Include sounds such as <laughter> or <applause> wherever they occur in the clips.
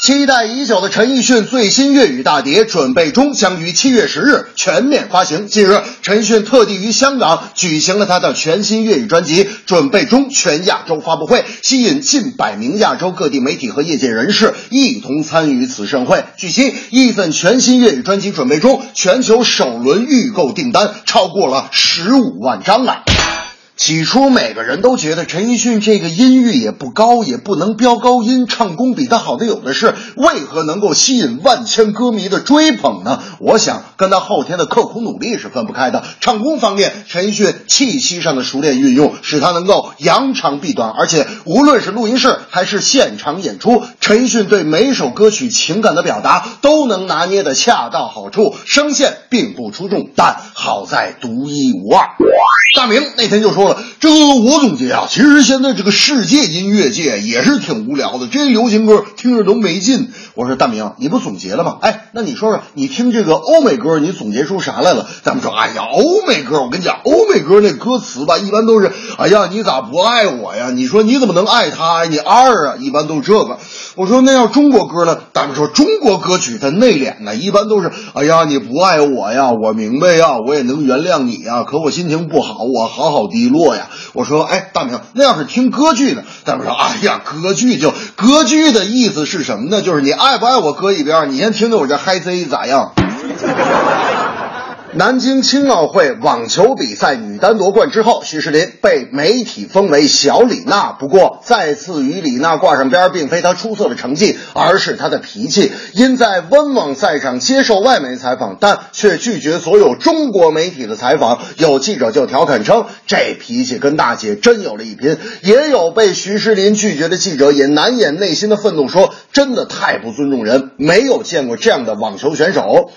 期待已久的陈奕迅最新粤语大碟准备中，将于七月十日全面发行。近日，陈奕迅特地于香港举行了他的全新粤语专辑《准备中》全亚洲发布会，吸引近百名亚洲各地媒体和业界人士一同参与此盛会。据悉，一份全新粤语专辑《准备中》全球首轮预购订单超过了十五万张了。起初，每个人都觉得陈奕迅这个音域也不高，也不能飙高音，唱功比他好的有的是，为何能够吸引万千歌迷的追捧呢？我想跟他后天的刻苦努力是分不开的。唱功方面，陈奕迅气息上的熟练运用，使他能够扬长避短，而且无论是录音室还是现场演出，陈奕迅对每首歌曲情感的表达都能拿捏得恰到好处，声线并不出众，但好在独一无二。大明那天就说了，这个我总结啊，其实现在这个世界音乐界也是挺无聊的，这些流行歌听着都没劲。我说大明，你不总结了吗？哎，那你说说，你听这个欧美歌，你总结出啥来了？咱们说，哎呀，欧美歌，我跟你讲，欧美歌那歌词吧，一般都是，哎呀，你咋不爱我呀？你说你怎么能爱他呀？你二啊，一般都是这个。我说那要中国歌呢？大明说中国歌曲它内敛呢，一般都是，哎呀，你不爱我呀，我明白呀，我也能原谅你呀，可我心情不好。我好好低落呀！我说，哎，大明，那要是听歌剧呢？大明说，哎呀，歌剧就歌剧的意思是什么呢？就是你爱不爱我搁一边，你先听听我这嗨 Z 咋样？南京青奥会网球比赛女单夺冠之后，徐诗林被媒体封为小李娜。不过，再次与李娜挂上边，并非她出色的成绩，而是她的脾气。因在温网赛上接受外媒采访，但却拒绝所有中国媒体的采访。有记者就调侃称：“这脾气跟大姐真有了一拼。”也有被徐诗林拒绝的记者也难掩内心的愤怒，说：“真的太不尊重人，没有见过这样的网球选手。”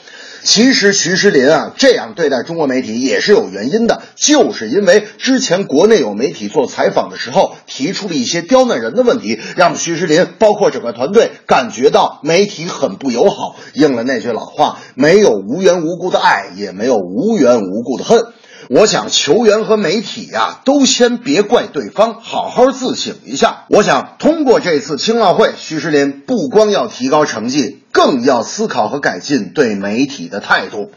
其实徐诗林啊，这样对待中国媒体也是有原因的，就是因为之前国内有媒体做采访的时候提出了一些刁难人的问题，让徐诗林包括整个团队感觉到媒体很不友好。应了那句老话，没有无缘无故的爱，也没有无缘无故的恨。我想球员和媒体呀，都先别怪对方，好好自省一下。我想通过这次青奥会，徐诗林不光要提高成绩，更要思考和改进对媒体的态度。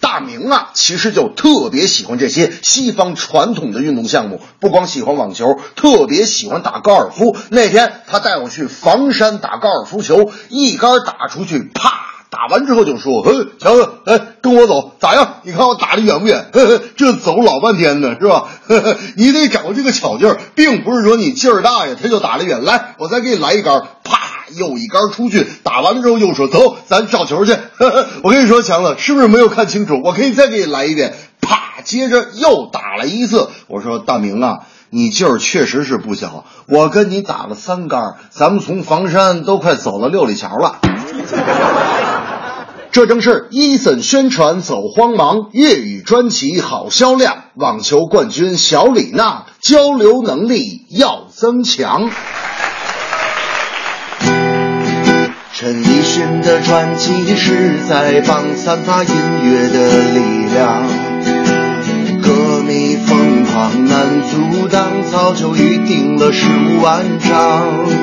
大明啊，其实就特别喜欢这些西方传统的运动项目，不光喜欢网球，特别喜欢打高尔夫。那天他带我去房山打高尔夫球，一杆打出去，啪。打完之后就说：“嘿，强子，哎跟我走，咋样？你看我打的远不远？呵 <laughs> 呵这走老半天呢，是吧呵呵？<laughs> 你得找这个巧劲儿，并不是说你劲儿大呀，他就打得远。来，我再给你来一杆，啪，又一杆出去。打完了之后又说：走，咱找球去。呵呵 <laughs> 我跟你说，强子，是不是没有看清楚？我可以再给你来一遍，啪，接着又打了一次。我说大明啊，你劲儿确实是不小，我跟你打了三杆，咱们从房山都快走到六里桥了。”这正是伊森宣传走慌忙，粤语专辑好销量，网球冠军小李娜交流能力要增强。陈奕迅的传奇是在帮散发音乐的力量，歌迷疯狂难阻挡，早就预定了十五万张。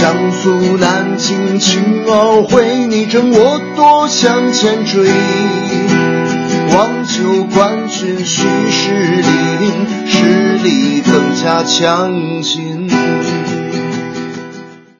江苏南京青奥会，你争我夺向前追。网球冠军徐诗林，实力更加强劲。